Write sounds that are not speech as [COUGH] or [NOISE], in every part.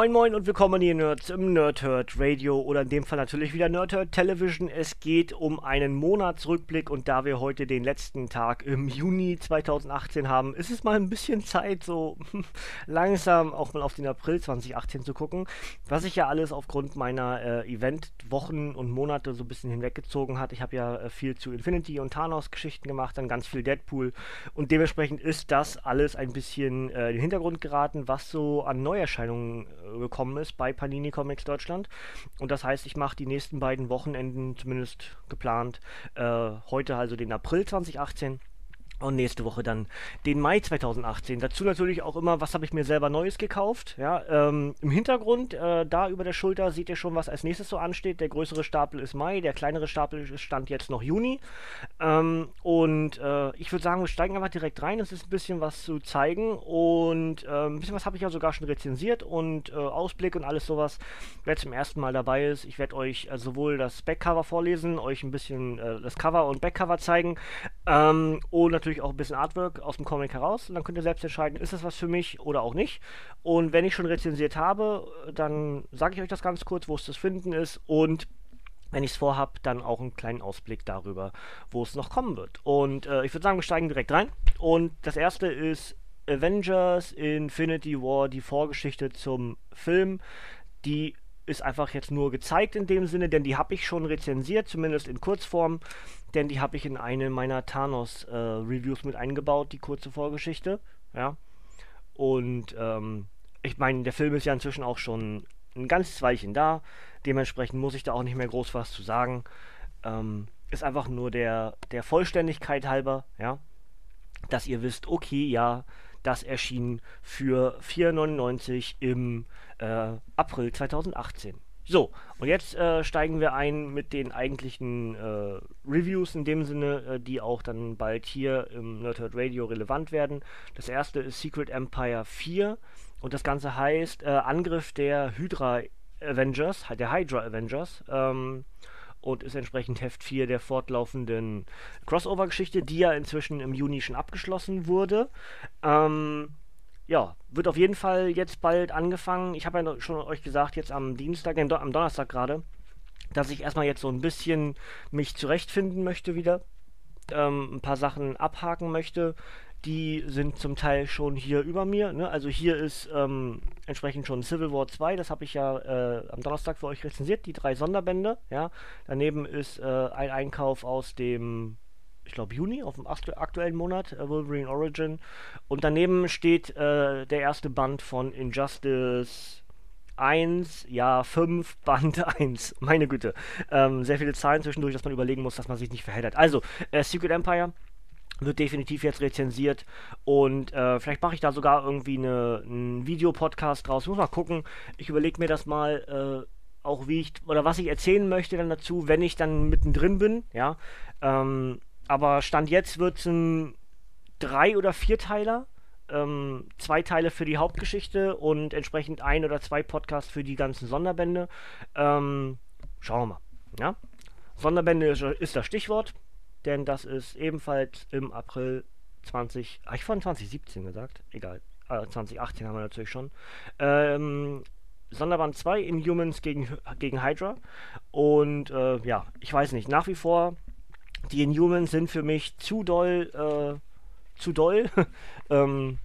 Moin Moin und willkommen ihr Nerds im Nerdhurt Radio oder in dem Fall natürlich wieder Nerdhurt Television. Es geht um einen Monatsrückblick und da wir heute den letzten Tag im Juni 2018 haben, ist es mal ein bisschen Zeit, so [LAUGHS] langsam auch mal auf den April 2018 zu gucken, was sich ja alles aufgrund meiner äh, Event-Wochen und Monate so ein bisschen hinweggezogen hat. Ich habe ja äh, viel zu Infinity und Thanos-Geschichten gemacht, dann ganz viel Deadpool und dementsprechend ist das alles ein bisschen äh, in den Hintergrund geraten, was so an Neuerscheinungen äh, gekommen ist bei Panini Comics Deutschland. Und das heißt, ich mache die nächsten beiden Wochenenden zumindest geplant. Äh, heute also den April 2018 und nächste Woche dann den Mai 2018. Dazu natürlich auch immer, was habe ich mir selber Neues gekauft. Ja, ähm, Im Hintergrund, äh, da über der Schulter, seht ihr schon, was als nächstes so ansteht. Der größere Stapel ist Mai, der kleinere Stapel stand jetzt noch Juni. Ähm, und äh, ich würde sagen, wir steigen einfach direkt rein. Es ist ein bisschen was zu zeigen. Und äh, ein bisschen was habe ich ja sogar schon rezensiert und äh, Ausblick und alles sowas. Wer zum ersten Mal dabei ist, ich werde euch äh, sowohl das Backcover vorlesen, euch ein bisschen äh, das Cover und Backcover zeigen. Ähm, und natürlich natürlich auch ein bisschen Artwork aus dem Comic heraus. Und dann könnt ihr selbst entscheiden, ist das was für mich oder auch nicht. Und wenn ich schon rezensiert habe, dann sage ich euch das ganz kurz, wo es zu finden ist. Und wenn ich es vorhabe, dann auch einen kleinen Ausblick darüber, wo es noch kommen wird. Und äh, ich würde sagen, wir steigen direkt rein. Und das erste ist Avengers Infinity War, die Vorgeschichte zum Film. Die ist einfach jetzt nur gezeigt in dem Sinne, denn die habe ich schon rezensiert, zumindest in Kurzform, denn die habe ich in eine meiner Thanos-Reviews äh, mit eingebaut, die kurze Vorgeschichte, ja. Und ähm, ich meine, der Film ist ja inzwischen auch schon ein ganzes Weilchen da, dementsprechend muss ich da auch nicht mehr groß was zu sagen. Ähm, ist einfach nur der, der Vollständigkeit halber, ja, dass ihr wisst, okay, ja, das erschien für 4,99 im äh, April 2018. So, und jetzt äh, steigen wir ein mit den eigentlichen äh, Reviews in dem Sinne, äh, die auch dann bald hier im Nerdhurt Radio relevant werden. Das erste ist Secret Empire 4 und das Ganze heißt äh, Angriff der Hydra Avengers, der Hydra Avengers. Ähm, und ist entsprechend Heft 4 der fortlaufenden Crossover-Geschichte, die ja inzwischen im Juni schon abgeschlossen wurde. Ähm, ja, wird auf jeden Fall jetzt bald angefangen. Ich habe ja schon euch gesagt, jetzt am Dienstag, äh, am Donnerstag gerade, dass ich erstmal jetzt so ein bisschen mich zurechtfinden möchte wieder. Ähm, ein paar Sachen abhaken möchte. Die sind zum Teil schon hier über mir. Ne? Also hier ist ähm, entsprechend schon Civil War 2, das habe ich ja äh, am Donnerstag für euch rezensiert, die drei Sonderbände. Ja? Daneben ist äh, ein Einkauf aus dem ich glaube, Juni, auf dem aktuellen Monat, äh, Wolverine Origin. Und daneben steht äh, der erste Band von Injustice 1, ja, 5, [LAUGHS] Band 1. Meine Güte. Ähm, sehr viele Zahlen zwischendurch, dass man überlegen muss, dass man sich nicht verheddert. Also, äh, Secret Empire wird definitiv jetzt rezensiert und äh, vielleicht mache ich da sogar irgendwie eine, einen Videopodcast draus. Muss mal gucken. Ich überlege mir das mal, äh, auch wie ich oder was ich erzählen möchte dann dazu, wenn ich dann mittendrin bin. Ja, ähm, aber Stand jetzt wird es ein drei- oder vierteiler. Ähm, zwei Teile für die Hauptgeschichte und entsprechend ein oder zwei Podcasts für die ganzen Sonderbände. Ähm, schauen wir mal. Ja? Sonderbände ist, ist, das Stichwort, denn das ist ebenfalls im April 20. Ah, ich von 2017 gesagt. Egal. Äh, 2018 haben wir natürlich schon. Ähm, Sonderband 2 Inhumans gegen, gegen Hydra. Und äh, ja, ich weiß nicht, nach wie vor die Inhumans sind für mich zu doll, äh, zu doll. [LAUGHS] ähm,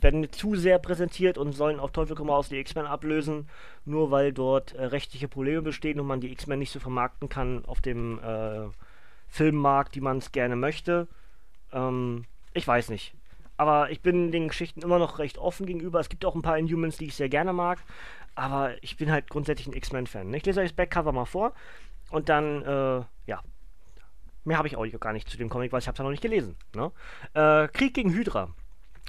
werden zu sehr präsentiert und sollen auf Teufel komm raus die X-Men ablösen, nur weil dort äh, rechtliche Probleme bestehen und man die X-Men nicht so vermarkten kann auf dem äh, Filmmarkt, die man es gerne möchte. Ähm, ich weiß nicht. Aber ich bin den Geschichten immer noch recht offen gegenüber. Es gibt auch ein paar Inhumans, die ich sehr gerne mag. Aber ich bin halt grundsätzlich ein X-Men-Fan. Ich lese euch das Backcover mal vor. Und dann, äh, ja, Mehr habe ich auch gar nicht zu dem Comic, weil ich habe es ja noch nicht gelesen. Ne? Äh, Krieg gegen Hydra.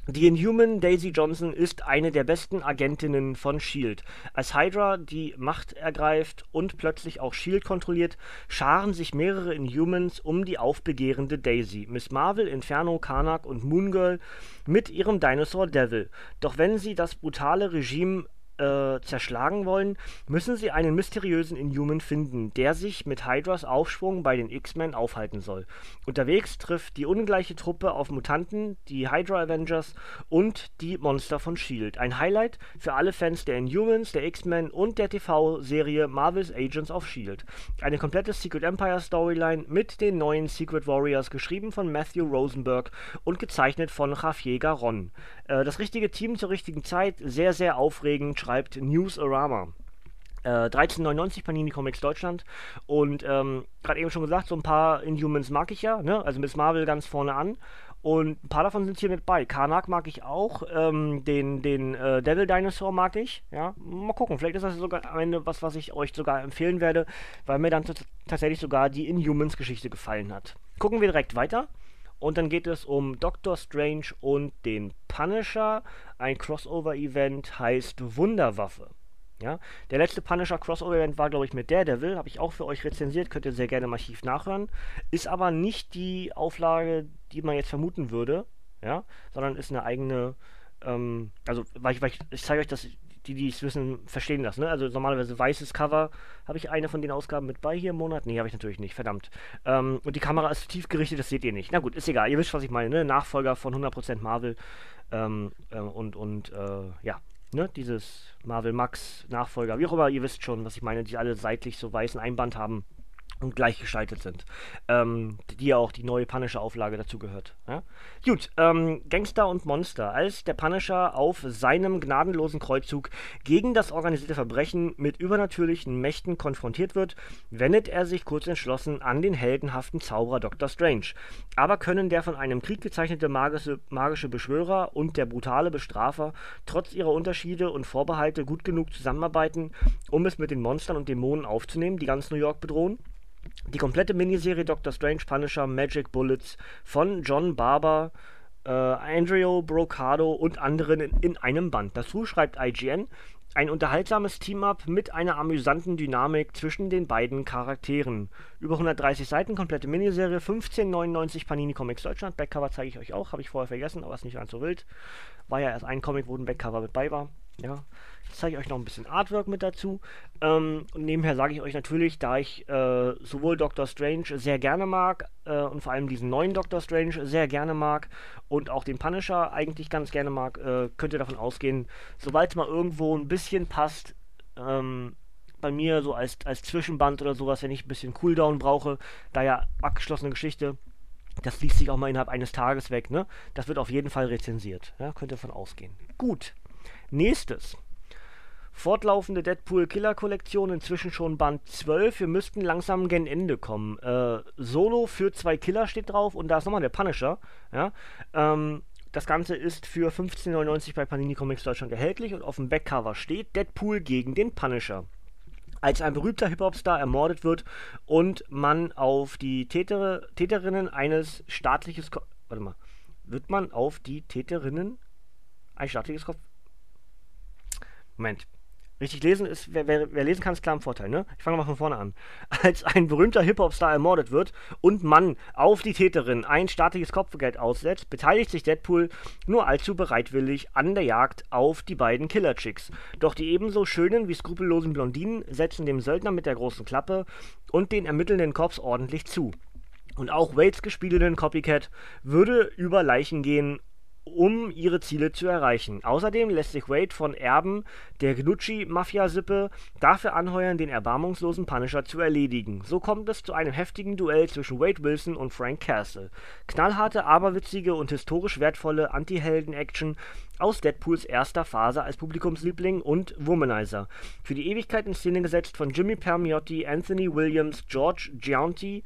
Die Inhuman Daisy Johnson ist eine der besten Agentinnen von Shield. Als Hydra die Macht ergreift und plötzlich auch Shield kontrolliert, scharen sich mehrere Inhumans um die aufbegehrende Daisy, Miss Marvel, Inferno, Karnak und Moon Girl mit ihrem Dinosaur Devil. Doch wenn sie das brutale Regime äh, zerschlagen wollen, müssen sie einen mysteriösen Inhuman finden, der sich mit Hydras Aufschwung bei den X-Men aufhalten soll. Unterwegs trifft die ungleiche Truppe auf Mutanten, die Hydra Avengers und die Monster von Shield. Ein Highlight für alle Fans der Inhumans, der X-Men und der TV-Serie Marvel's Agents of Shield. Eine komplette Secret Empire Storyline mit den neuen Secret Warriors, geschrieben von Matthew Rosenberg und gezeichnet von Javier Garon. Äh, das richtige Team zur richtigen Zeit, sehr, sehr aufregend, schreibt Newsarama. Äh, 1399 Panini Comics Deutschland. Und ähm, gerade eben schon gesagt, so ein paar Inhumans mag ich ja, ne? Also Miss Marvel ganz vorne an. Und ein paar davon sind hier mit bei. Karnak mag ich auch. Ähm, den den äh, Devil Dinosaur mag ich. Ja, mal gucken. Vielleicht ist das sogar am Ende was, was ich euch sogar empfehlen werde, weil mir dann tatsächlich sogar die Inhumans-Geschichte gefallen hat. Gucken wir direkt weiter. Und dann geht es um Doctor Strange und den Punisher. Ein Crossover-Event heißt Wunderwaffe. Ja, der letzte Punisher Crossover Event war, glaube ich, mit Daredevil. Habe ich auch für euch rezensiert. Könnt ihr sehr gerne im Archiv nachhören. Ist aber nicht die Auflage, die man jetzt vermuten würde. Ja, sondern ist eine eigene. Ähm, also, weil ich, weil ich, ich zeige euch das die, die es wissen, verstehen das. Ne? Also normalerweise weißes Cover. Habe ich eine von den Ausgaben mit bei hier im Monat? Nee, habe ich natürlich nicht. Verdammt. Ähm, und die Kamera ist tief gerichtet, das seht ihr nicht. Na gut, ist egal. Ihr wisst, was ich meine. Ne? Nachfolger von 100% Marvel. Ähm, äh, und, und äh, ja, ne, dieses Marvel Max Nachfolger, wie auch immer, ihr wisst schon, was ich meine, die alle seitlich so weißen Einband haben und gleichgeschaltet sind. Ähm, die ja auch die neue Punisher-Auflage dazu gehört. Ja? Gut, ähm, Gangster und Monster. Als der Punisher auf seinem gnadenlosen Kreuzzug gegen das organisierte Verbrechen mit übernatürlichen Mächten konfrontiert wird, wendet er sich kurz entschlossen an den heldenhaften Zauberer Dr. Strange. Aber können der von einem Krieg gezeichnete magische, magische Beschwörer und der brutale Bestrafer trotz ihrer Unterschiede und Vorbehalte gut genug zusammenarbeiten, um es mit den Monstern und Dämonen aufzunehmen, die ganz New York bedrohen? Die komplette Miniserie Doctor Strange Punisher Magic Bullets von John Barber, äh, Andrea Brocado und anderen in, in einem Band. Dazu schreibt IGN ein unterhaltsames Team-Up mit einer amüsanten Dynamik zwischen den beiden Charakteren. Über 130 Seiten, komplette Miniserie, 15,99 Panini Comics Deutschland. Backcover zeige ich euch auch, habe ich vorher vergessen, aber ist nicht ganz so wild. War ja erst ein Comic, wo ein Backcover mit bei war. Ja, ich zeige euch noch ein bisschen Artwork mit dazu. Ähm, und nebenher sage ich euch natürlich, da ich äh, sowohl Doctor Strange sehr gerne mag äh, und vor allem diesen neuen Doctor Strange sehr gerne mag und auch den Punisher eigentlich ganz gerne mag, äh, könnt ihr davon ausgehen, sobald es mal irgendwo ein bisschen passt, ähm, bei mir so als, als Zwischenband oder sowas, wenn ich ein bisschen Cooldown brauche, da ja abgeschlossene Geschichte, das liest sich auch mal innerhalb eines Tages weg, ne? Das wird auf jeden Fall rezensiert. Ja, könnt ihr davon ausgehen. Gut. Nächstes. Fortlaufende Deadpool-Killer-Kollektion, inzwischen schon Band 12. Wir müssten langsam gen Ende kommen. Äh, Solo für zwei Killer steht drauf und da ist nochmal der Punisher. Ja? Ähm, das Ganze ist für 15,99 bei Panini Comics Deutschland erhältlich und auf dem Backcover steht Deadpool gegen den Punisher. Als ein berühmter Hip-Hop-Star ermordet wird und man auf die Täter, Täterinnen eines staatliches Ko Warte mal. Wird man auf die Täterinnen ein staatliches Kopf. Moment. Richtig lesen ist, wer, wer, wer, lesen kann, ist klar im Vorteil, ne? Ich fange mal von vorne an. [LAUGHS] Als ein berühmter Hip-Hop-Star ermordet wird und man auf die Täterin ein staatliches Kopfgeld aussetzt, beteiligt sich Deadpool nur allzu bereitwillig an der Jagd auf die beiden Killer-Chicks. Doch die ebenso schönen wie skrupellosen Blondinen setzen dem Söldner mit der großen Klappe und den ermittelnden Cops ordentlich zu. Und auch Waits gespielten Copycat würde über Leichen gehen um ihre Ziele zu erreichen. Außerdem lässt sich Wade von Erben der Gnucci-Mafia-Sippe dafür anheuern, den erbarmungslosen Punisher zu erledigen. So kommt es zu einem heftigen Duell zwischen Wade Wilson und Frank Castle. Knallharte, aberwitzige und historisch wertvolle Anti-Helden-Action aus Deadpools erster Phase als Publikumsliebling und Womanizer. Für die Ewigkeit in Szene gesetzt von Jimmy Permiotti, Anthony Williams, George Gianti,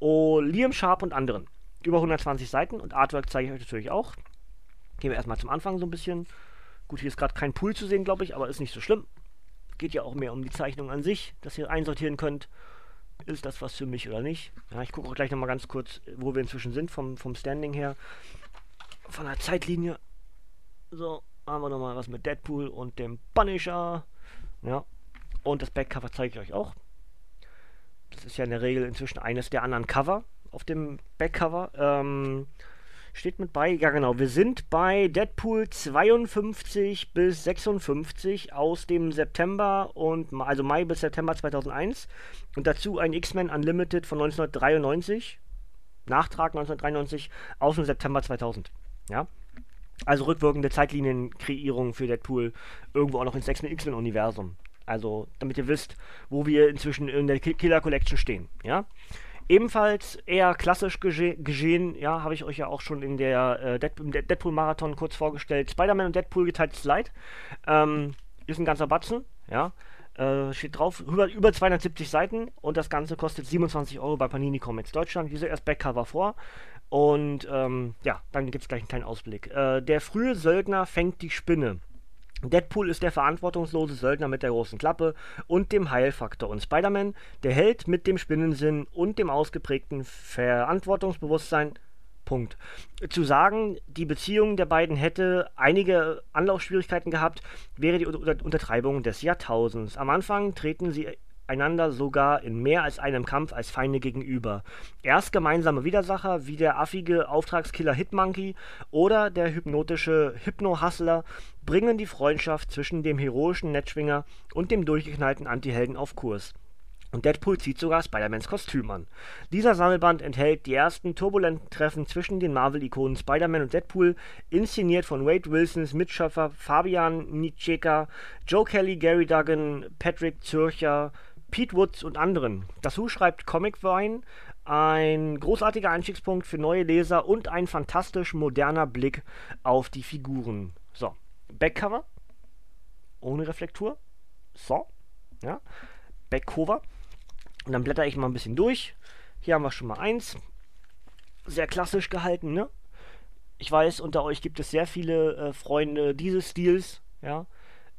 Liam Sharp und anderen. Über 120 Seiten und Artwork zeige ich euch natürlich auch. Gehen wir erstmal zum Anfang so ein bisschen. Gut, hier ist gerade kein Pool zu sehen, glaube ich, aber ist nicht so schlimm. Geht ja auch mehr um die Zeichnung an sich, dass ihr einsortieren könnt. Ist das was für mich oder nicht? Ja, ich gucke auch gleich nochmal ganz kurz, wo wir inzwischen sind, vom, vom Standing her. Von der Zeitlinie. So, haben wir nochmal was mit Deadpool und dem Punisher. Ja. Und das Backcover zeige ich euch auch. Das ist ja in der Regel inzwischen eines der anderen Cover auf dem Backcover. Ähm, steht mit bei, ja genau, wir sind bei Deadpool 52 bis 56 aus dem September und also Mai bis September 2001 und dazu ein X-Men Unlimited von 1993, Nachtrag 1993 aus dem September 2000. Ja, also rückwirkende Zeitlinienkreierung für Deadpool irgendwo auch noch ins X-Men-Universum. Also, damit ihr wisst, wo wir inzwischen in der Killer Collection stehen. Ja. Ebenfalls eher klassisch gese geschehen, ja, habe ich euch ja auch schon in der äh, Deadpool-Marathon kurz vorgestellt. Spider-Man und Deadpool geteiltes Leid. Ähm, ist ein ganzer Batzen, ja. Äh, steht drauf, über, über 270 Seiten und das Ganze kostet 27 Euro bei Panini Comics Deutschland. Diese erst Backcover vor. Und ähm, ja, dann gibt es gleich einen kleinen Ausblick. Äh, der frühe Söldner fängt die Spinne. Deadpool ist der verantwortungslose Söldner mit der großen Klappe und dem Heilfaktor und Spider-Man der Held mit dem Spinnensinn und dem ausgeprägten Verantwortungsbewusstsein. Punkt. Zu sagen, die Beziehung der beiden hätte einige Anlaufschwierigkeiten gehabt, wäre die Untertreibung des Jahrtausends. Am Anfang treten sie einander sogar in mehr als einem Kampf als Feinde gegenüber. Erst gemeinsame Widersacher wie der affige Auftragskiller Hitmonkey oder der hypnotische Hypno-Hustler bringen die Freundschaft zwischen dem heroischen Netzschwinger und dem durchgeknallten Antihelden auf Kurs. Und Deadpool zieht sogar Spider-Mans Kostüm an. Dieser Sammelband enthält die ersten turbulenten Treffen zwischen den Marvel-Ikonen Spider-Man und Deadpool, inszeniert von Wade Wilsons Mitschöpfer Fabian Nitscheka, Joe Kelly, Gary Duggan, Patrick Zürcher, Pete Woods und anderen. Das Who schreibt Comic Vine, ein großartiger Einstiegspunkt für neue Leser und ein fantastisch moderner Blick auf die Figuren. So, Backcover, ohne Reflektur. So, ja, Backcover. Und dann blätter ich mal ein bisschen durch. Hier haben wir schon mal eins. Sehr klassisch gehalten, ne? Ich weiß, unter euch gibt es sehr viele äh, Freunde dieses Stils, ja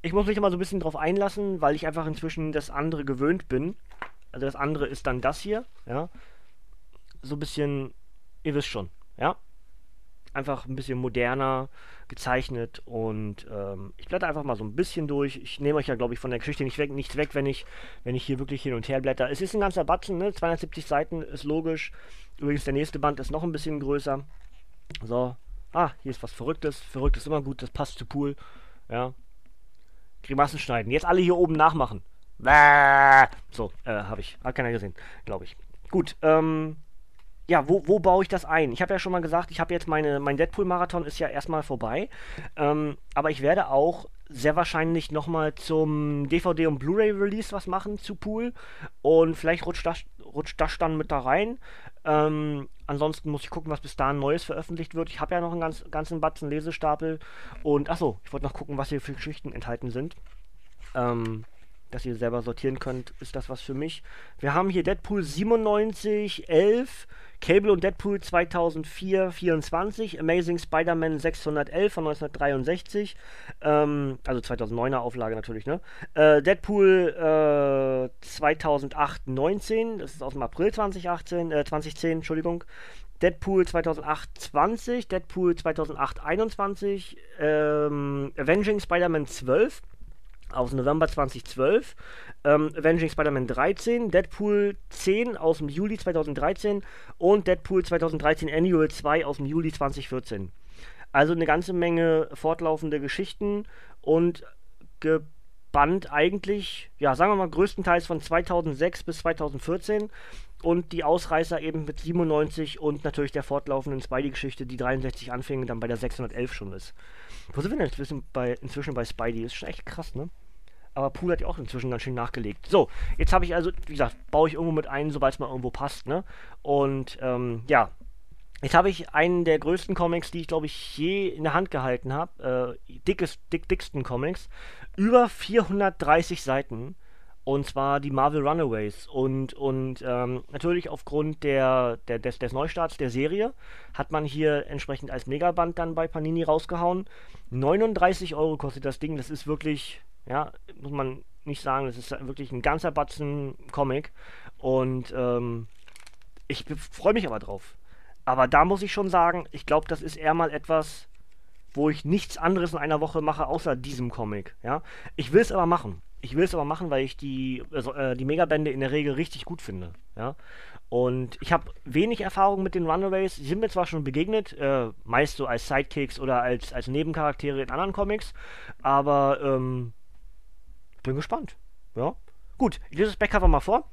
ich muss mich immer so ein bisschen drauf einlassen, weil ich einfach inzwischen das andere gewöhnt bin. Also das andere ist dann das hier, ja. So ein bisschen, ihr wisst schon, ja. Einfach ein bisschen moderner gezeichnet und ähm, ich blätter einfach mal so ein bisschen durch. Ich nehme euch ja, glaube ich, von der Geschichte nicht weg, nichts weg, wenn ich, wenn ich hier wirklich hin und her blätter. Es ist ein ganzer Batzen, ne? 270 Seiten ist logisch. Übrigens, der nächste Band ist noch ein bisschen größer. So. Ah, hier ist was Verrücktes. Verrückt ist immer gut, das passt zu Pool. Ja, Grimassen schneiden. Jetzt alle hier oben nachmachen. So, äh, habe ich. Hat keiner gesehen, glaube ich. Gut, ähm, ja, wo, wo baue ich das ein? Ich habe ja schon mal gesagt, ich habe jetzt meine, mein Deadpool-Marathon ist ja erstmal vorbei. Ähm, aber ich werde auch sehr wahrscheinlich nochmal zum DVD- und Blu-ray-Release was machen zu Pool. Und vielleicht rutscht das, rutscht das dann mit da rein. Ähm, ansonsten muss ich gucken, was bis dahin Neues veröffentlicht wird. Ich habe ja noch einen ganz, ganzen Batzen Lesestapel. Und achso, ich wollte noch gucken, was hier für Geschichten enthalten sind. Ähm, dass ihr selber sortieren könnt, ist das was für mich. Wir haben hier Deadpool 97, 11, Cable und Deadpool 2004 24, Amazing Spider-Man 611 von 1963, ähm, also 2009er Auflage natürlich, ne? Äh, Deadpool äh, 2008 19, das ist aus dem April 2018, äh, 2010, Entschuldigung. Deadpool 2008 20, Deadpool 2008 21, ähm, Avenging Spider-Man 12 aus November 2012, ähm, Avenging Spider-Man 13, Deadpool 10 aus dem Juli 2013 und Deadpool 2013 Annual 2 aus dem Juli 2014. Also eine ganze Menge fortlaufende Geschichten und gebannt eigentlich, ja, sagen wir mal, größtenteils von 2006 bis 2014 und die Ausreißer eben mit 97 und natürlich der fortlaufenden Spidey-Geschichte, die 63 anfing, dann bei der 611 schon ist. Wo sind wir denn inzwischen bei, inzwischen bei Spidey? Ist schon echt krass, ne? Aber Pool hat ja auch inzwischen ganz schön nachgelegt. So, jetzt habe ich also, wie gesagt, baue ich irgendwo mit ein, sobald es mal irgendwo passt, ne? Und ähm, ja, Jetzt habe ich einen der größten Comics, die ich glaube ich je in der Hand gehalten habe. Äh, dickes, dick, dicksten Comics. Über 430 Seiten. Und zwar die Marvel Runaways. Und, und ähm, natürlich aufgrund der, der, des, des Neustarts der Serie hat man hier entsprechend als Megaband dann bei Panini rausgehauen. 39 Euro kostet das Ding. Das ist wirklich ja, muss man nicht sagen, das ist wirklich ein ganzer Batzen Comic. Und ähm, ich freue mich aber drauf. Aber da muss ich schon sagen, ich glaube, das ist eher mal etwas wo ich nichts anderes in einer Woche mache, außer diesem Comic. Ja? Ich will es aber machen. Ich will es aber machen, weil ich die, also, äh, die Megabände in der Regel richtig gut finde. Ja? Und ich habe wenig Erfahrung mit den Runaways. Sie sind mir zwar schon begegnet, äh, meist so als Sidekicks oder als, als Nebencharaktere in anderen Comics, aber ähm, bin gespannt. Ja. Gut, ich lese das Backcover mal vor.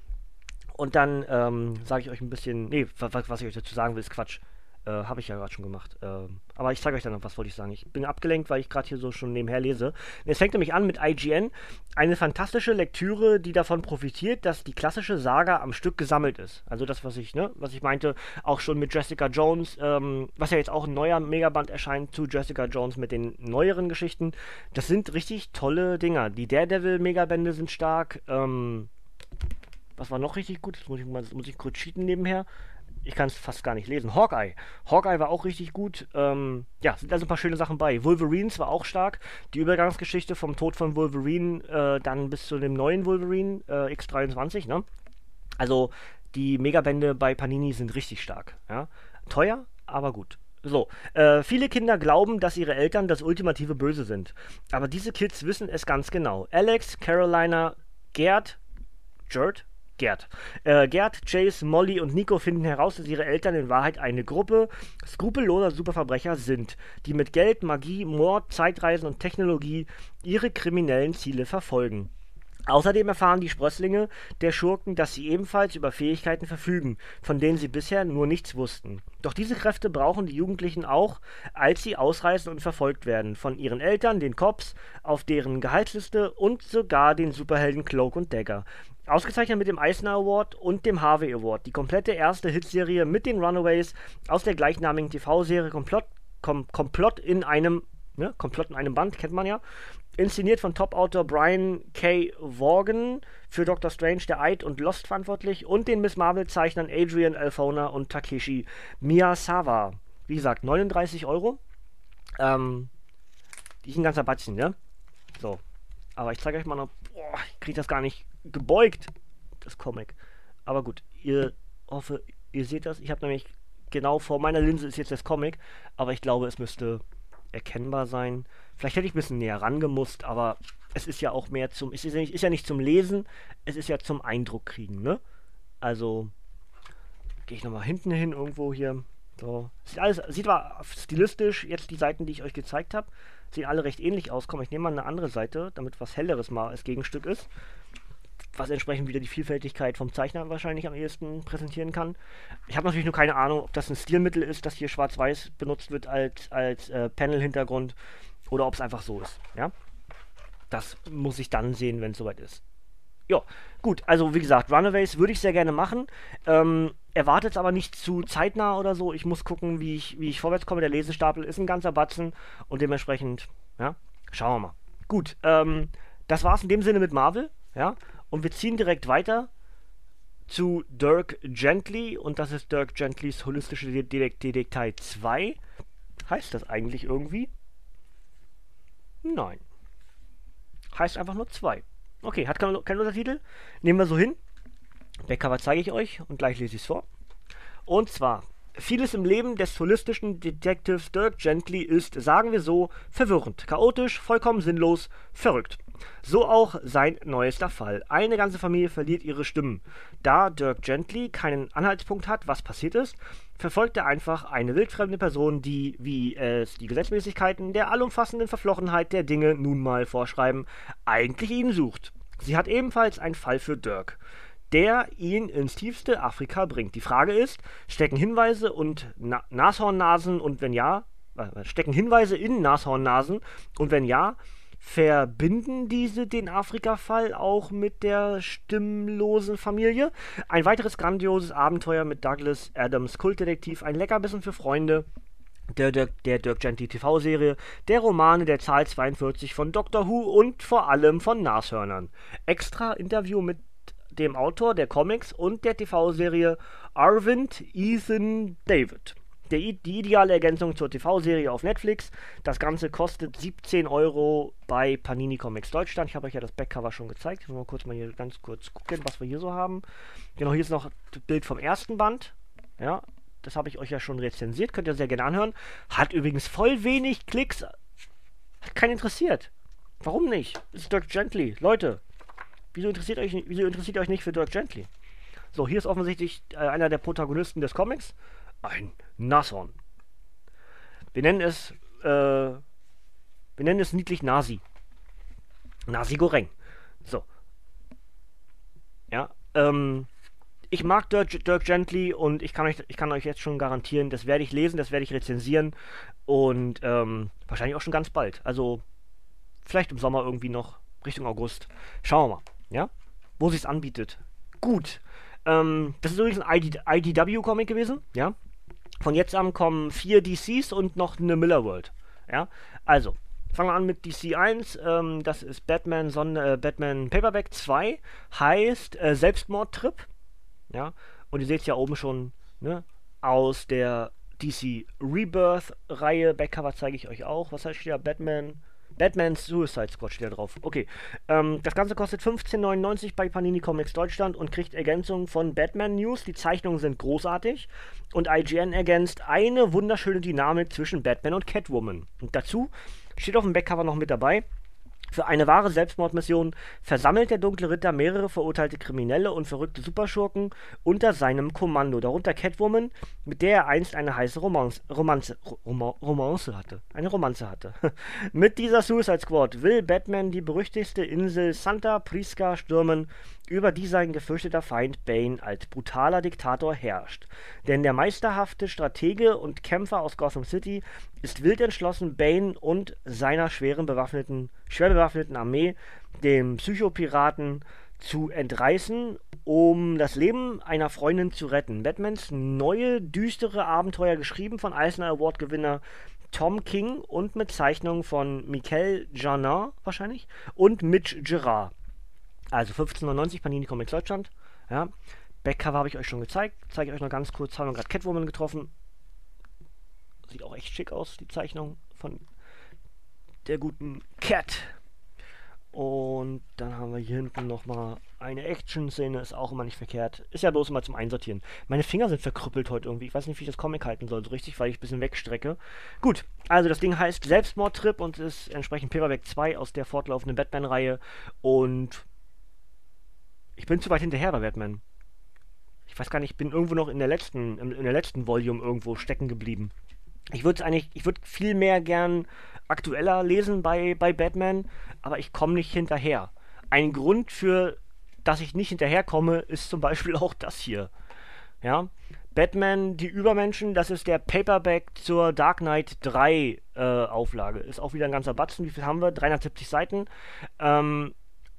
Und dann ähm, sage ich euch ein bisschen. Nee, was, was ich euch dazu sagen will, ist Quatsch. Äh, Habe ich ja gerade schon gemacht. Äh, aber ich zeige euch dann noch, was wollte ich sagen. Ich bin abgelenkt, weil ich gerade hier so schon nebenher lese. Es fängt nämlich an mit IGN. Eine fantastische Lektüre, die davon profitiert, dass die klassische Saga am Stück gesammelt ist. Also das, was ich, ne, was ich meinte, auch schon mit Jessica Jones, ähm, was ja jetzt auch ein neuer Megaband erscheint zu Jessica Jones mit den neueren Geschichten. Das sind richtig tolle Dinger. Die Daredevil-Megabände sind stark. Ähm, was war noch richtig gut? Das muss ich, muss ich kurz cheaten nebenher ich kann es fast gar nicht lesen. Hawkeye. Hawkeye war auch richtig gut. Ähm, ja, sind also ein paar schöne Sachen bei. Wolverines war auch stark. Die Übergangsgeschichte vom Tod von Wolverine äh, dann bis zu dem neuen Wolverine äh, X23, ne? Also die Megabände bei Panini sind richtig stark. Ja? Teuer, aber gut. So, äh, viele Kinder glauben, dass ihre Eltern das ultimative Böse sind. Aber diese Kids wissen es ganz genau. Alex, Carolina, Gerd, Gerd, Gerd. Äh, Gerd, Chase, Molly und Nico finden heraus, dass ihre Eltern in Wahrheit eine Gruppe skrupelloser Superverbrecher sind, die mit Geld, Magie, Mord, Zeitreisen und Technologie ihre kriminellen Ziele verfolgen. Außerdem erfahren die Sprösslinge der Schurken, dass sie ebenfalls über Fähigkeiten verfügen, von denen sie bisher nur nichts wussten. Doch diese Kräfte brauchen die Jugendlichen auch, als sie ausreisen und verfolgt werden, von ihren Eltern, den Cops, auf deren Gehaltsliste und sogar den Superhelden Cloak und Dagger. Ausgezeichnet mit dem Eisner Award und dem Harvey Award. Die komplette erste Hitserie mit den Runaways aus der gleichnamigen TV-Serie Komplott, Kom Komplott in einem Ne? Komplott in einem Band, kennt man ja. Inszeniert von Top-Autor Brian K. Vaughan, für Doctor Strange, Der Eid und Lost verantwortlich und den Miss Marvel-Zeichnern Adrian Alfona und Takeshi Miyazawa. Wie gesagt, 39 Euro. Ähm, die ist ein ganzer Batzen, ne? So. Aber ich zeige euch mal noch. Boah, ich kriege das gar nicht gebeugt, das Comic. Aber gut, ihr hoffe, ihr seht das. Ich habe nämlich genau vor meiner Linse ist jetzt das Comic, aber ich glaube, es müsste erkennbar sein. Vielleicht hätte ich ein bisschen näher rangemusst, aber es ist ja auch mehr zum. Es ist ja, nicht, ist ja nicht zum Lesen, es ist ja zum Eindruck kriegen, ne? Also gehe ich nochmal hinten hin irgendwo hier. So. Sieht alles, sieht aber stilistisch, jetzt die Seiten, die ich euch gezeigt habe, sehen alle recht ähnlich aus. Komm, ich nehme mal eine andere Seite, damit was Helleres mal als Gegenstück ist. Was entsprechend wieder die Vielfältigkeit vom Zeichner wahrscheinlich am ehesten präsentieren kann. Ich habe natürlich nur keine Ahnung, ob das ein Stilmittel ist, dass hier schwarz-weiß benutzt wird als, als äh, Panel-Hintergrund oder ob es einfach so ist. Ja? Das muss ich dann sehen, wenn es soweit ist. Ja, gut, also wie gesagt, Runaways würde ich sehr gerne machen. Ähm, erwartet es aber nicht zu zeitnah oder so. Ich muss gucken, wie ich, wie ich vorwärts komme. Der Lesestapel ist ein ganzer Batzen und dementsprechend, ja, schauen wir mal. Gut, ähm, das war's in dem Sinne mit Marvel, ja, und wir ziehen direkt weiter zu Dirk Gently und das ist Dirk Gentlys Holistische Detektei 2. Heißt das eigentlich irgendwie? Nein. Heißt einfach nur 2. Okay, hat keinen kein Untertitel. Nehmen wir so hin. Backcover zeige ich euch und gleich lese ich es vor. Und zwar, vieles im Leben des holistischen Detectives Dirk Gently ist, sagen wir so, verwirrend, chaotisch, vollkommen sinnlos, verrückt. So auch sein neuester Fall. Eine ganze Familie verliert ihre Stimmen. Da Dirk Gently keinen Anhaltspunkt hat, was passiert ist, verfolgt er einfach eine wildfremde Person, die, wie es die Gesetzmäßigkeiten der allumfassenden Verflochenheit der Dinge nun mal vorschreiben, eigentlich ihn sucht. Sie hat ebenfalls einen Fall für Dirk, der ihn ins tiefste Afrika bringt. Die Frage ist, stecken Hinweise und Na Nashornnasen und wenn ja, äh, stecken Hinweise in Nashornnasen und wenn ja, verbinden diese den Afrika-Fall auch mit der stimmlosen Familie. Ein weiteres grandioses Abenteuer mit Douglas Adams Kultdetektiv, ein Leckerbissen für Freunde. Der, der, der Dirk Gently TV-Serie, der Romane der Zahl 42 von Doctor Who und vor allem von Nashörnern. Extra Interview mit dem Autor der Comics und der TV-Serie Arvind Ethan David der, die ideale Ergänzung zur TV-Serie auf Netflix. Das Ganze kostet 17 Euro bei Panini Comics Deutschland. Ich habe euch ja das Backcover schon gezeigt. Will mal kurz mal hier ganz kurz gucken, was wir hier so haben. Genau, hier ist noch das Bild vom ersten Band. Ja, Das habe ich euch ja schon rezensiert, könnt ihr sehr gerne anhören. Hat übrigens voll wenig Klicks. Hat keinen interessiert. Warum nicht? Das ist Dirk Gently. Leute, wieso interessiert, euch, wieso interessiert ihr euch nicht für Dirk Gently? So, hier ist offensichtlich äh, einer der Protagonisten des Comics. Ein Nashorn. Wir nennen es, äh, wir nennen es niedlich Nasi. Nasi Goreng. So. Ja, ähm, ich mag Dirk, Dirk, Gently und ich kann, euch, ich kann euch jetzt schon garantieren, das werde ich lesen, das werde ich rezensieren und ähm, wahrscheinlich auch schon ganz bald. Also vielleicht im Sommer irgendwie noch, Richtung August. Schauen wir mal, ja? Wo sich es anbietet. Gut. Ähm, das ist übrigens ein ID, IDW-Comic gewesen, ja? Von jetzt an kommen vier DCs und noch eine Miller World, ja? Also, Fangen wir an mit DC 1. Ähm, das ist Batman, Sonne, äh, Batman Paperback 2. Heißt äh, Selbstmordtrip. Ja. Und ihr seht es ja oben schon ne, aus der DC Rebirth-Reihe. Backcover zeige ich euch auch. Was heißt hier? Batman. Batman Suicide Squad steht da drauf. Okay. Ähm, das Ganze kostet 15,99 bei Panini Comics Deutschland und kriegt Ergänzungen von Batman News. Die Zeichnungen sind großartig. Und IGN ergänzt eine wunderschöne Dynamik zwischen Batman und Catwoman. Und dazu steht auf dem Backcover noch mit dabei. Für eine wahre Selbstmordmission versammelt der dunkle Ritter mehrere verurteilte Kriminelle und verrückte Superschurken unter seinem Kommando, darunter Catwoman, mit der er einst eine heiße Romance, Romanze, Rom Romance hatte. Eine Romanze hatte. [LAUGHS] mit dieser Suicide Squad will Batman die berüchtigste Insel Santa Prisca stürmen über die sein gefürchteter Feind Bane als brutaler Diktator herrscht. Denn der meisterhafte Stratege und Kämpfer aus Gotham City ist wild entschlossen, Bane und seiner schweren bewaffneten, schwer bewaffneten Armee, dem Psychopiraten, zu entreißen, um das Leben einer Freundin zu retten. Batmans neue, düstere Abenteuer, geschrieben von Eisner Award-Gewinner Tom King und mit Zeichnungen von Michael Janin wahrscheinlich und Mitch Gerard. Also 15,99 Panini Comics Deutschland. Ja. Backcover habe ich euch schon gezeigt. Zeige ich euch noch ganz kurz. Haben wir gerade Catwoman getroffen. Sieht auch echt schick aus, die Zeichnung von der guten Cat. Und dann haben wir hier hinten nochmal eine Action-Szene, ist auch immer nicht verkehrt. Ist ja bloß immer zum Einsortieren. Meine Finger sind verkrüppelt heute irgendwie. Ich weiß nicht, wie ich das Comic halten soll, so richtig, weil ich ein bisschen wegstrecke. Gut, also das Ding heißt Selbstmordtrip und ist entsprechend Paperback 2 aus der fortlaufenden Batman-Reihe. Und ich bin zu weit hinterher bei Batman. Ich weiß gar nicht, ich bin irgendwo noch in der letzten, in der letzten Volume irgendwo stecken geblieben. Ich würde eigentlich, ich würde viel mehr gern aktueller lesen bei, bei Batman, aber ich komme nicht hinterher. Ein Grund für, dass ich nicht hinterherkomme, ist zum Beispiel [LAUGHS] auch das hier. Ja, Batman, die Übermenschen, das ist der Paperback zur Dark Knight 3 äh, Auflage. Ist auch wieder ein ganzer Batzen. Wie viel haben wir? 370 Seiten. Ähm,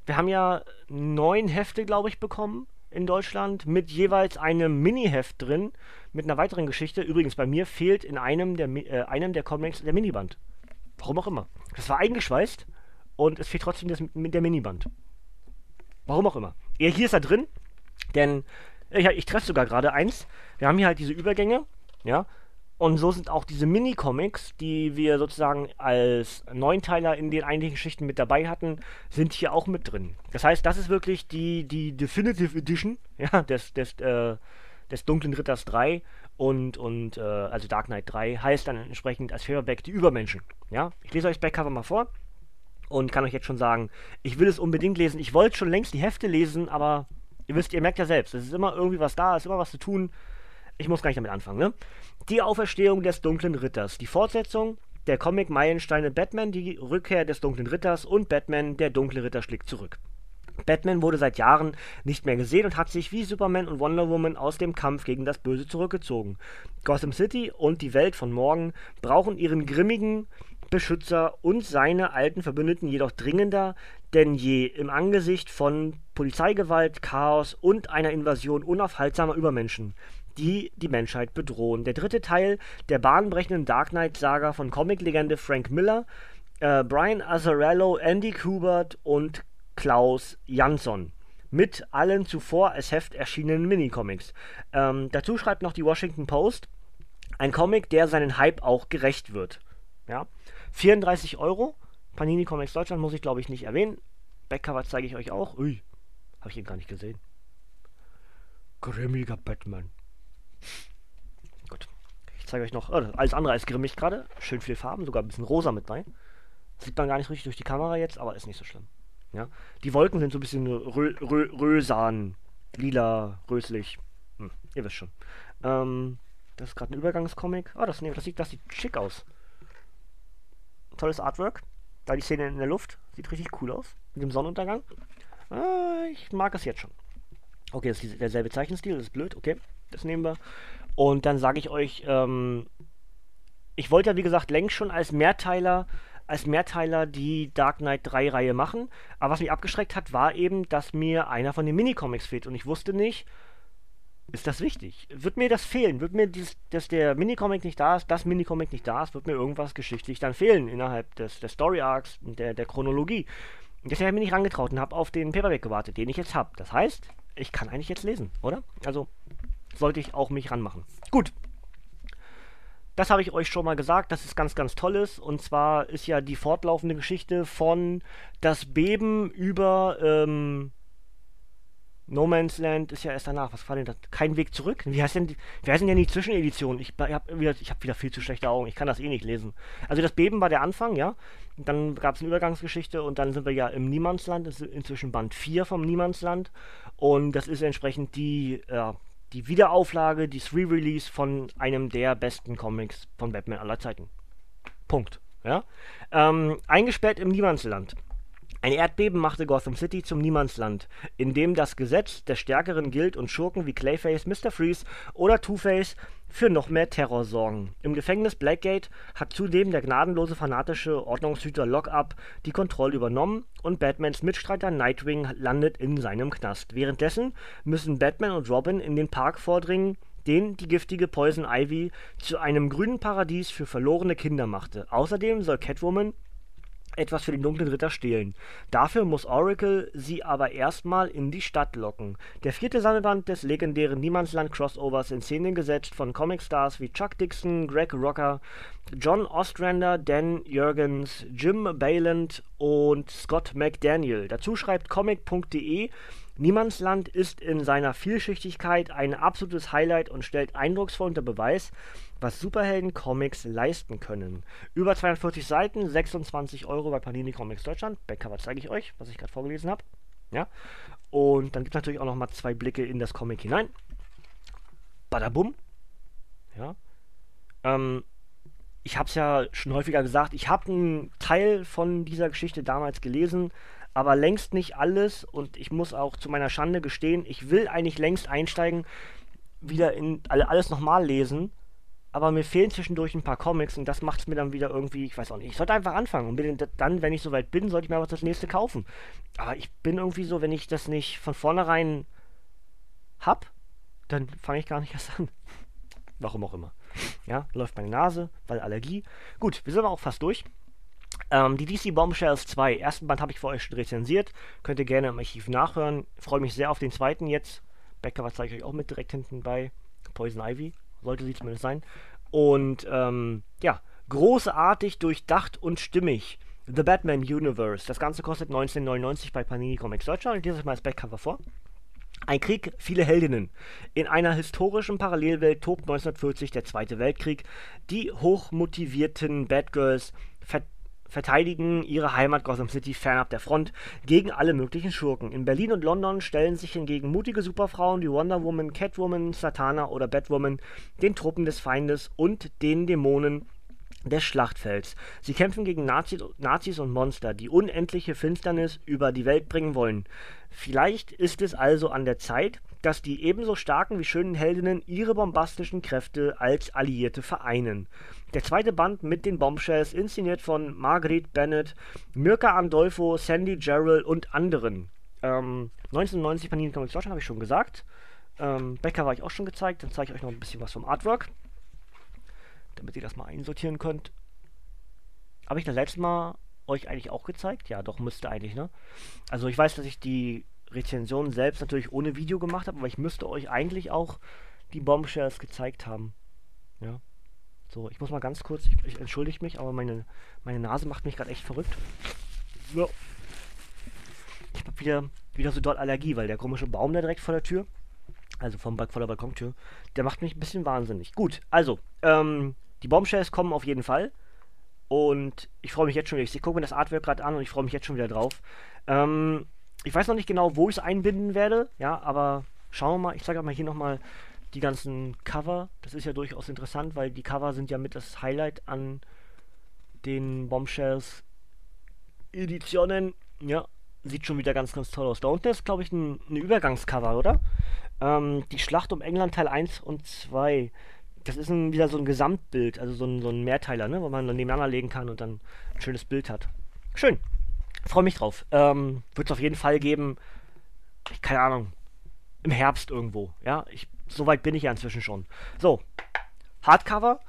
wir haben ja neun Hefte, glaube ich, bekommen in Deutschland mit jeweils einem Mini-Heft drin mit einer weiteren Geschichte. Übrigens, bei mir fehlt in einem der, äh, einem der Comics der Miniband. Warum auch immer. Das war eingeschweißt und es fehlt trotzdem das, der Miniband. Warum auch immer. Ja, hier ist er drin, denn ich, ich treffe sogar gerade eins. Wir haben hier halt diese Übergänge, ja, und so sind auch diese Mini-Comics, die wir sozusagen als Neunteiler in den eigentlichen Geschichten mit dabei hatten, sind hier auch mit drin. Das heißt, das ist wirklich die, die Definitive Edition [LAUGHS] ja, des, des, äh, des Dunklen Ritters 3 und, und äh, also Dark Knight 3 heißt dann entsprechend als Paperback die Übermenschen. Ja? Ich lese euch das Backcover mal vor und kann euch jetzt schon sagen, ich will es unbedingt lesen. Ich wollte schon längst die Hefte lesen, aber ihr wisst, ihr merkt ja selbst, es ist immer irgendwie was da, es ist immer was zu tun. Ich muss gar nicht damit anfangen, ne? Die Auferstehung des Dunklen Ritters. Die Fortsetzung der Comic-Meilensteine Batman, die Rückkehr des Dunklen Ritters und Batman, der Dunkle Ritter schlägt zurück. Batman wurde seit Jahren nicht mehr gesehen und hat sich wie Superman und Wonder Woman aus dem Kampf gegen das Böse zurückgezogen. Gotham City und die Welt von morgen brauchen ihren grimmigen Beschützer und seine alten Verbündeten jedoch dringender denn je im Angesicht von Polizeigewalt, Chaos und einer Invasion unaufhaltsamer Übermenschen die die Menschheit bedrohen. Der dritte Teil der bahnbrechenden Dark Knight-Saga von Comiclegende Frank Miller, äh, Brian Azzarello, Andy Kubert und Klaus Jansson. Mit allen zuvor als Heft erschienenen Minicomics. Ähm, dazu schreibt noch die Washington Post, ein Comic, der seinen Hype auch gerecht wird. Ja? 34 Euro. Panini Comics Deutschland muss ich glaube ich nicht erwähnen. Backcover zeige ich euch auch. Ui, habe ich ihn gar nicht gesehen. Grimmiger Batman. Gut. zeige euch noch, oh, alles andere als grimmig gerade. Schön viele Farben, sogar ein bisschen rosa mit bei. Sieht man gar nicht richtig durch die Kamera jetzt, aber ist nicht so schlimm. Ja? Die Wolken sind so ein bisschen rö rö rösan, lila, röslich. Hm, ihr wisst schon. Ähm, das ist gerade ein Übergangscomic. Oh, das, nee, das, sieht, das sieht schick aus. Tolles Artwork. Da die Szene in der Luft. Sieht richtig cool aus. Mit dem Sonnenuntergang. Ah, ich mag es jetzt schon. Okay, das ist derselbe Zeichenstil, das ist blöd. Okay, das nehmen wir. Und dann sage ich euch, ähm, ich wollte ja wie gesagt längst schon als Mehrteiler als Mehrteiler die Dark Knight 3 Reihe machen, aber was mich abgeschreckt hat, war eben, dass mir einer von den Minicomics fehlt und ich wusste nicht, ist das wichtig? Wird mir das fehlen? Wird mir, dieses, dass der Minicomic nicht da ist, das Minicomic nicht da ist, wird mir irgendwas geschichtlich dann fehlen innerhalb des, des Story Arcs der, der Chronologie. Und deshalb habe ich mich nicht rangetraut und habe auf den Paperback gewartet, den ich jetzt habe. Das heißt, ich kann eigentlich jetzt lesen, oder? Also sollte ich auch mich ranmachen. Gut. Das habe ich euch schon mal gesagt, dass es ganz, ganz toll ist. Und zwar ist ja die fortlaufende Geschichte von das Beben über ähm, No Man's Land ist ja erst danach. Was war denn das? Kein Weg zurück? Wie heißt denn die, wie heißen denn die Zwischeneditionen? Ich, habe wieder, hab wieder viel zu schlechte Augen. Ich kann das eh nicht lesen. Also das Beben war der Anfang, ja. Dann gab es eine Übergangsgeschichte und dann sind wir ja im Niemandsland. Das ist inzwischen Band 4 vom Niemandsland. Und das ist entsprechend die, ja, die Wiederauflage, die Re-Release von einem der besten Comics von Batman aller Zeiten. Punkt. Ja? Ähm, eingesperrt im Niemandsland. Ein Erdbeben machte Gotham City zum Niemandsland, in dem das Gesetz der Stärkeren gilt und Schurken wie Clayface, Mr. Freeze oder Two-Face für noch mehr Terror sorgen. Im Gefängnis Blackgate hat zudem der gnadenlose fanatische Ordnungshüter Lockup die Kontrolle übernommen und Batmans Mitstreiter Nightwing landet in seinem Knast. Währenddessen müssen Batman und Robin in den Park vordringen, den die giftige Poison Ivy zu einem grünen Paradies für verlorene Kinder machte. Außerdem soll Catwoman etwas für den dunklen Ritter stehlen. Dafür muss Oracle sie aber erstmal in die Stadt locken. Der vierte Sammelband des legendären Niemandsland-Crossovers in Szene gesetzt von Comicstars wie Chuck Dixon, Greg Rocker, John Ostrander, Dan Jurgens, Jim Bayland und Scott McDaniel. Dazu schreibt comic.de Niemandsland ist in seiner Vielschichtigkeit ein absolutes Highlight und stellt eindrucksvoll unter Beweis, was Superhelden-Comics leisten können. Über 240 Seiten, 26 Euro bei Panini Comics Deutschland. Backcover zeige ich euch, was ich gerade vorgelesen habe. Ja. Und dann gibt es natürlich auch noch mal zwei Blicke in das Comic hinein. Badabum. Ja. Ähm, ich habe es ja schon häufiger gesagt, ich habe einen Teil von dieser Geschichte damals gelesen, aber längst nicht alles. Und ich muss auch zu meiner Schande gestehen, ich will eigentlich längst einsteigen, wieder in alles nochmal lesen aber mir fehlen zwischendurch ein paar Comics und das macht es mir dann wieder irgendwie, ich weiß auch nicht. Ich sollte einfach anfangen und dann, wenn ich soweit bin, sollte ich mir was das nächste kaufen. Aber ich bin irgendwie so, wenn ich das nicht von vornherein hab, dann fange ich gar nicht erst an. Warum auch immer. Ja, läuft meine Nase, weil Allergie. Gut, wir sind aber auch fast durch. Ähm, die DC Bombshells 2, ersten Band habe ich für euch schon rezensiert. Könnt ihr gerne im Archiv nachhören. Freue mich sehr auf den zweiten jetzt. Becker, was zeige ich euch auch mit direkt hinten bei. Poison Ivy sollte sie zumindest sein. Und ähm, ja, großartig, durchdacht und stimmig. The Batman Universe. Das Ganze kostet 1999 bei Panini Comics Deutschland. Ich lese euch mal das Backcover vor. Ein Krieg, viele Heldinnen. In einer historischen Parallelwelt tobt 1940 der Zweite Weltkrieg. Die hochmotivierten Batgirls ver verteidigen ihre Heimat Gotham City fernab der Front gegen alle möglichen Schurken. In Berlin und London stellen sich hingegen mutige Superfrauen wie Wonder Woman, Catwoman, Satana oder Batwoman den Truppen des Feindes und den Dämonen des Schlachtfelds. Sie kämpfen gegen Nazis, Nazis und Monster, die unendliche Finsternis über die Welt bringen wollen. Vielleicht ist es also an der Zeit, dass die ebenso starken wie schönen Heldinnen ihre bombastischen Kräfte als Alliierte vereinen. Der zweite Band mit den Bombshells, inszeniert von Marguerite Bennett, Mirka Andolfo, Sandy Gerald und anderen. Ähm, 1990 Panini Comics Deutschland, habe ich schon gesagt. Ähm, Becker war ich auch schon gezeigt. Dann zeige ich euch noch ein bisschen was vom Artwork. Damit ihr das mal einsortieren könnt. Habe ich das letzte Mal euch eigentlich auch gezeigt? Ja, doch, müsste eigentlich, ne? Also ich weiß, dass ich die Rezension selbst natürlich ohne Video gemacht habe, aber ich müsste euch eigentlich auch die Bombshells gezeigt haben. Ja. So, ich muss mal ganz kurz, ich, ich entschuldige mich, aber meine, meine Nase macht mich gerade echt verrückt. So. Ich habe wieder, wieder so dort Allergie, weil der komische Baum da direkt vor der Tür, Also vom vor der Balkontür. Der macht mich ein bisschen wahnsinnig. Gut, also, ähm, die Bombshells kommen auf jeden Fall. Und ich freue mich jetzt schon wieder. Ich gucke mir das Artwork gerade an und ich freue mich jetzt schon wieder drauf. Ähm, ich weiß noch nicht genau, wo ich es einbinden werde, ja, aber schauen wir mal. Ich zeige euch mal hier nochmal die ganzen Cover. Das ist ja durchaus interessant, weil die Cover sind ja mit das Highlight an den Bombshells Editionen. Ja, sieht schon wieder ganz, ganz toll aus. Da unten ist, glaube ich, ein, ein Übergangscover, oder? Ähm, die Schlacht um England Teil 1 und 2. Das ist ein, wieder so ein Gesamtbild, also so ein, so ein Mehrteiler, ne? wo man dann nebeneinander legen kann und dann ein schönes Bild hat. Schön. Freue mich drauf. Ähm, Wird es auf jeden Fall geben, keine Ahnung, im Herbst irgendwo. Ja, ich, so weit bin ich ja inzwischen schon. So, Hardcover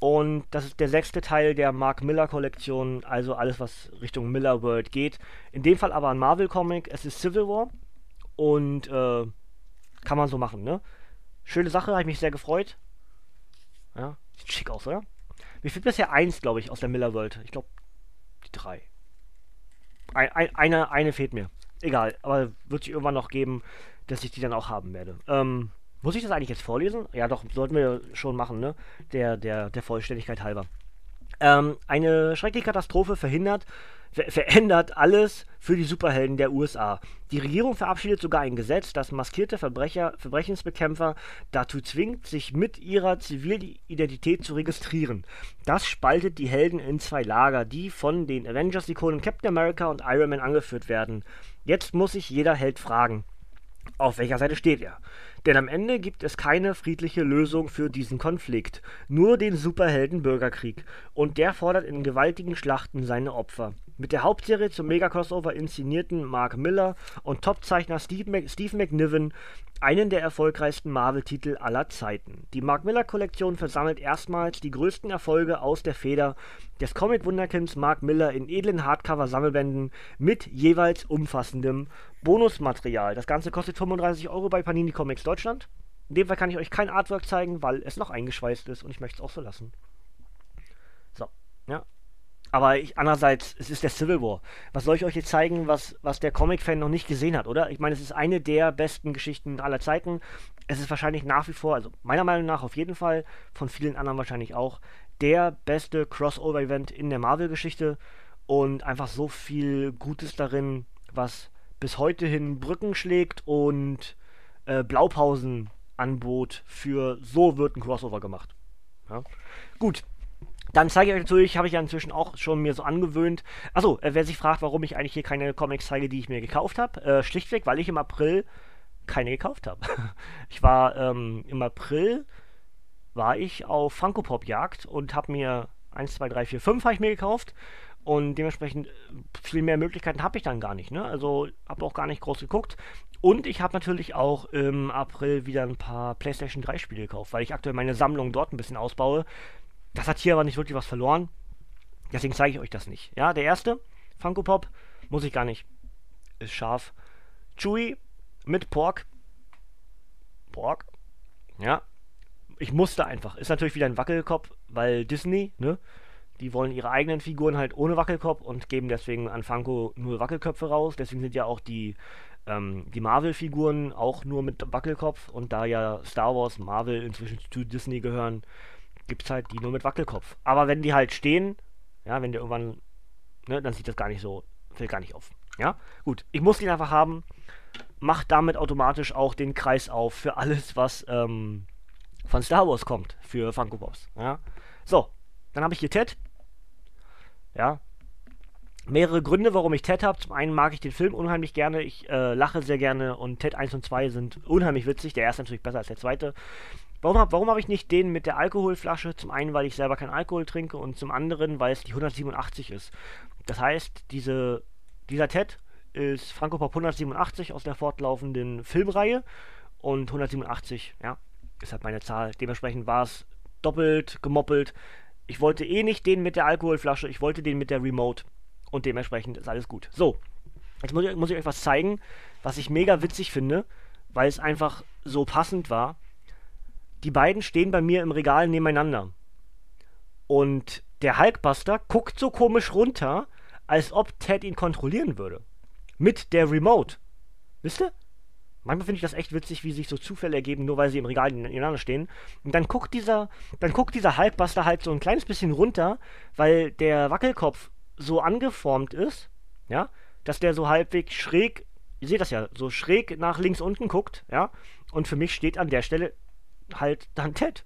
und das ist der sechste Teil der Mark Miller Kollektion, also alles, was Richtung Miller World geht. In dem Fall aber ein Marvel-Comic. Es ist Civil War und äh, kann man so machen, ne? Schöne Sache, habe ich mich sehr gefreut. Ja, sieht schick aus, oder? Mir fehlt bisher eins, glaube ich, aus der Miller World. Ich glaube, die drei. Ein, ein, eine, eine fehlt mir. Egal, aber wird sich irgendwann noch geben, dass ich die dann auch haben werde. Ähm, muss ich das eigentlich jetzt vorlesen? Ja, doch, sollten wir schon machen, ne? Der, der, der Vollständigkeit halber. Ähm, eine schreckliche Katastrophe verhindert, ver verändert alles für die Superhelden der USA. Die Regierung verabschiedet sogar ein Gesetz, das maskierte Verbrecher, Verbrechensbekämpfer dazu zwingt, sich mit ihrer Zivilidentität zu registrieren. Das spaltet die Helden in zwei Lager, die von den Avengers-Ikonen Captain America und Iron Man angeführt werden. Jetzt muss sich jeder Held fragen, auf welcher Seite steht er? Denn am Ende gibt es keine friedliche Lösung für diesen Konflikt, nur den Superhelden-Bürgerkrieg. Und der fordert in gewaltigen Schlachten seine Opfer. Mit der Hauptserie zum Mega-Crossover inszenierten Mark Miller und Topzeichner Steve, Steve McNiven einen der erfolgreichsten Marvel-Titel aller Zeiten. Die Mark Miller-Kollektion versammelt erstmals die größten Erfolge aus der Feder des Comic-Wunderkinds Mark Miller in edlen Hardcover-Sammelbänden mit jeweils umfassendem Bonusmaterial. Das Ganze kostet 35 Euro bei Panini Comics Deutschland. In dem Fall kann ich euch kein Artwork zeigen, weil es noch eingeschweißt ist und ich möchte es auch so lassen. So, ja. Aber ich, andererseits, es ist der Civil War. Was soll ich euch jetzt zeigen, was, was der Comic-Fan noch nicht gesehen hat, oder? Ich meine, es ist eine der besten Geschichten aller Zeiten. Es ist wahrscheinlich nach wie vor, also meiner Meinung nach auf jeden Fall, von vielen anderen wahrscheinlich auch, der beste Crossover-Event in der Marvel-Geschichte. Und einfach so viel Gutes darin, was bis heute hin Brücken schlägt und äh, Blaupausen anbot für so wird ein Crossover gemacht. Ja? Gut, dann zeige ich euch natürlich, habe ich ja inzwischen auch schon mir so angewöhnt. Achso, äh, wer sich fragt, warum ich eigentlich hier keine Comics zeige, die ich mir gekauft habe, äh, schlichtweg, weil ich im April keine gekauft habe. [LAUGHS] ich war ähm, im April war ich auf Funko Pop Jagd und habe mir 1, 2, 3, 4, 5 habe ich mir gekauft und dementsprechend äh, viel mehr Möglichkeiten habe ich dann gar nicht. Ne? Also habe auch gar nicht groß geguckt. Und ich habe natürlich auch im April wieder ein paar PlayStation 3 Spiele gekauft, weil ich aktuell meine Sammlung dort ein bisschen ausbaue. Das hat hier aber nicht wirklich was verloren. Deswegen zeige ich euch das nicht. Ja, der erste, Funko Pop, muss ich gar nicht. Ist scharf. Chewy mit Pork. Pork. Ja. Ich musste einfach. Ist natürlich wieder ein Wackelkopf, weil Disney, ne? Die wollen ihre eigenen Figuren halt ohne Wackelkopf und geben deswegen an Funko nur Wackelköpfe raus. Deswegen sind ja auch die, ähm, die Marvel-Figuren auch nur mit Wackelkopf. Und da ja Star Wars, Marvel inzwischen zu Disney gehören, gibt es halt die nur mit Wackelkopf. Aber wenn die halt stehen, ja, wenn die irgendwann, ne, dann sieht das gar nicht so, fällt gar nicht auf. Ja, gut, ich muss den einfach haben, macht damit automatisch auch den Kreis auf für alles, was ähm, von Star Wars kommt, für Funko Pops. Ja, so, dann habe ich hier Ted. Ja, mehrere Gründe, warum ich Ted habe. Zum einen mag ich den Film unheimlich gerne, ich äh, lache sehr gerne und Ted 1 und 2 sind unheimlich witzig. Der erste natürlich besser als der zweite. Warum, hab, warum habe ich nicht den mit der Alkoholflasche? Zum einen, weil ich selber keinen Alkohol trinke und zum anderen, weil es die 187 ist. Das heißt, diese, dieser Ted ist Franco Pop 187 aus der fortlaufenden Filmreihe und 187, ja, ist halt meine Zahl. Dementsprechend war es doppelt gemoppelt. Ich wollte eh nicht den mit der Alkoholflasche, ich wollte den mit der Remote und dementsprechend ist alles gut. So, jetzt muss ich, muss ich euch was zeigen, was ich mega witzig finde, weil es einfach so passend war die beiden stehen bei mir im Regal nebeneinander. Und der Hulkbuster guckt so komisch runter, als ob Ted ihn kontrollieren würde. Mit der Remote. Wisst ihr? Manchmal finde ich das echt witzig, wie sich so Zufälle ergeben, nur weil sie im Regal nebeneinander stehen. Und dann guckt dieser, dann guckt dieser Hulkbuster halt so ein kleines bisschen runter, weil der Wackelkopf so angeformt ist, ja, dass der so halbwegs schräg, ihr seht das ja, so schräg nach links unten guckt, ja. Und für mich steht an der Stelle halt dann Ted.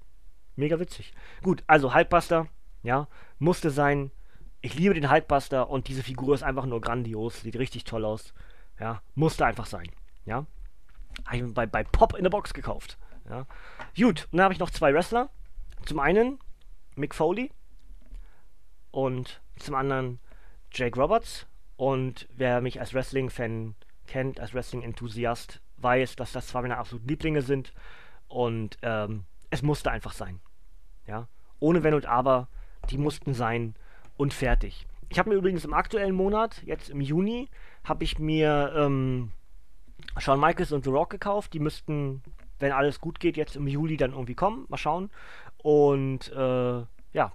Mega witzig. Gut, also Hulkbuster, ja, musste sein. Ich liebe den Hulkbuster und diese Figur ist einfach nur grandios, sieht richtig toll aus. Ja, musste einfach sein, ja. Habe ich bei, bei Pop in der Box gekauft. Ja. Gut, und dann habe ich noch zwei Wrestler. Zum einen Mick Foley und zum anderen Jake Roberts. Und wer mich als Wrestling-Fan kennt, als Wrestling-Enthusiast, weiß, dass das zwei meiner absoluten Lieblinge sind. Und ähm, es musste einfach sein. Ja. Ohne Wenn und Aber, die mussten sein und fertig. Ich habe mir übrigens im aktuellen Monat, jetzt im Juni, habe ich mir ähm, Shawn Michaels und The Rock gekauft. Die müssten, wenn alles gut geht, jetzt im Juli dann irgendwie kommen. Mal schauen. Und äh, ja,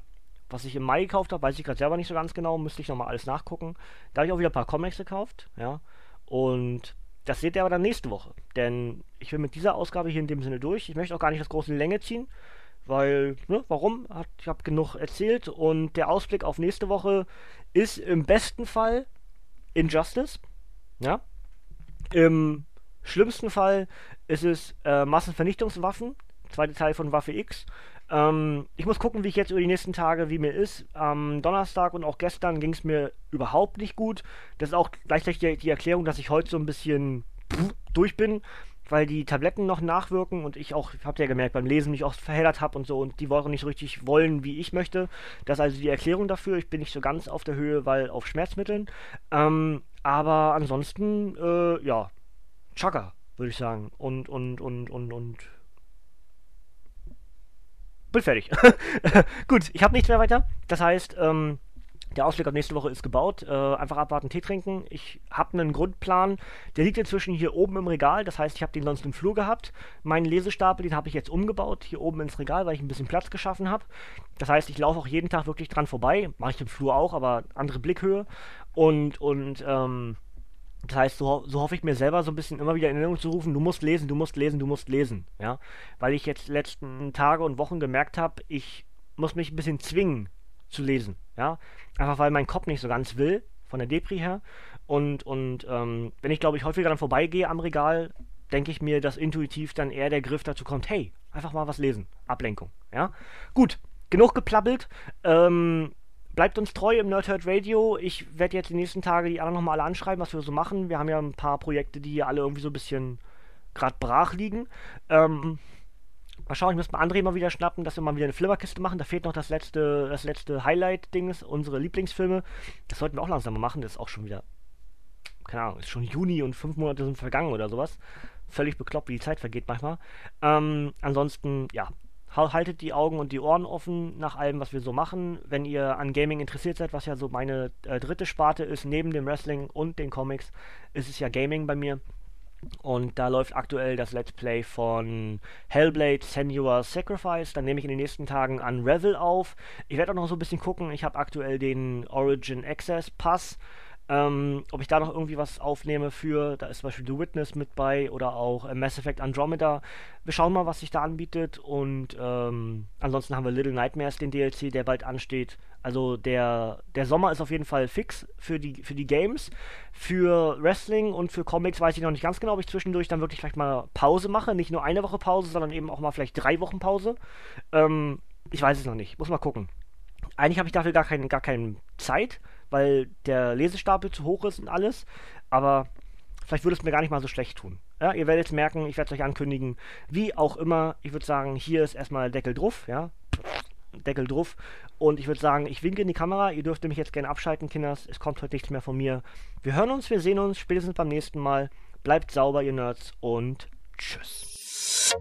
was ich im Mai gekauft habe, weiß ich gerade selber nicht so ganz genau. Müsste ich nochmal alles nachgucken. Da habe ich auch wieder ein paar Comics gekauft. Ja. Und das seht ihr aber dann nächste Woche. Denn ich bin mit dieser Ausgabe hier in dem Sinne durch. Ich möchte auch gar nicht das große Länge ziehen. Weil, ne, warum? Ich habe genug erzählt. Und der Ausblick auf nächste Woche ist im besten Fall Injustice. Ja. Im schlimmsten Fall ist es äh, Massenvernichtungswaffen, zweite Teil von Waffe X. Ähm, ich muss gucken, wie ich jetzt über die nächsten Tage, wie mir ist. Am Donnerstag und auch gestern ging es mir überhaupt nicht gut. Das ist auch gleichzeitig die, die Erklärung, dass ich heute so ein bisschen durch bin, weil die Tabletten noch nachwirken und ich auch, habt ihr ja gemerkt, beim Lesen mich auch verheddert habe und so und die Woche nicht so richtig wollen, wie ich möchte. Das ist also die Erklärung dafür. Ich bin nicht so ganz auf der Höhe, weil auf Schmerzmitteln. Ähm, aber ansonsten, äh, ja, Chaka, würde ich sagen. Und, und, und, und, und. Bin fertig. [LAUGHS] Gut, ich habe nichts mehr weiter. Das heißt, ähm, der Ausblick auf nächste Woche ist gebaut. Äh, einfach abwarten, Tee trinken. Ich habe einen Grundplan. Der liegt inzwischen hier oben im Regal. Das heißt, ich habe den sonst im Flur gehabt. Meinen Lesestapel, den habe ich jetzt umgebaut, hier oben ins Regal, weil ich ein bisschen Platz geschaffen habe. Das heißt, ich laufe auch jeden Tag wirklich dran vorbei. Mache ich im Flur auch, aber andere Blickhöhe. Und, und, ähm, das heißt, so, so, hoffe ich mir selber so ein bisschen immer wieder in Erinnerung zu rufen, du musst lesen, du musst lesen, du musst lesen, ja. Weil ich jetzt letzten Tage und Wochen gemerkt habe, ich muss mich ein bisschen zwingen zu lesen, ja. Einfach weil mein Kopf nicht so ganz will, von der Depri her. Und, und ähm, wenn ich, glaube ich, häufiger dann vorbeigehe am Regal, denke ich mir, dass intuitiv dann eher der Griff dazu kommt, hey, einfach mal was lesen. Ablenkung, ja. Gut, genug geplappelt. Ähm, bleibt uns treu im Nerdhurt Radio. Ich werde jetzt die nächsten Tage die anderen nochmal alle anschreiben, was wir so machen. Wir haben ja ein paar Projekte, die alle irgendwie so ein bisschen gerade brach liegen. Ähm, mal schauen, ich muss mal André mal wieder schnappen, dass wir mal wieder eine Flimmerkiste machen. Da fehlt noch das letzte, das letzte Highlight-Dings, unsere Lieblingsfilme. Das sollten wir auch langsam mal machen. Das ist auch schon wieder, keine Ahnung, ist schon Juni und fünf Monate sind vergangen oder sowas. Völlig bekloppt, wie die Zeit vergeht manchmal. Ähm, ansonsten, ja, haltet die Augen und die Ohren offen nach allem, was wir so machen. Wenn ihr an Gaming interessiert seid, was ja so meine äh, dritte Sparte ist, neben dem Wrestling und den Comics, ist es ja Gaming bei mir. Und da läuft aktuell das Let's Play von Hellblade Senua's Sacrifice. Dann nehme ich in den nächsten Tagen an Revel auf. Ich werde auch noch so ein bisschen gucken. Ich habe aktuell den Origin Access Pass. Ähm, ob ich da noch irgendwie was aufnehme für, da ist zum Beispiel The Witness mit bei oder auch äh, Mass Effect Andromeda. Wir schauen mal, was sich da anbietet und ähm, ansonsten haben wir Little Nightmares, den DLC, der bald ansteht. Also der, der Sommer ist auf jeden Fall fix für die, für die Games. Für Wrestling und für Comics weiß ich noch nicht ganz genau, ob ich zwischendurch dann wirklich vielleicht mal Pause mache. Nicht nur eine Woche Pause, sondern eben auch mal vielleicht drei Wochen Pause. Ähm, ich weiß es noch nicht. Muss mal gucken. Eigentlich habe ich dafür gar, kein, gar keine Zeit weil der Lesestapel zu hoch ist und alles. Aber vielleicht würde es mir gar nicht mal so schlecht tun. Ja, ihr werdet es merken, ich werde es euch ankündigen. Wie auch immer, ich würde sagen, hier ist erstmal Deckel drauf, ja. Deckel drauf. Und ich würde sagen, ich winke in die Kamera. Ihr dürft mich jetzt gerne abschalten, Kinders. Es kommt heute nichts mehr von mir. Wir hören uns, wir sehen uns spätestens beim nächsten Mal. Bleibt sauber, ihr Nerds, und tschüss.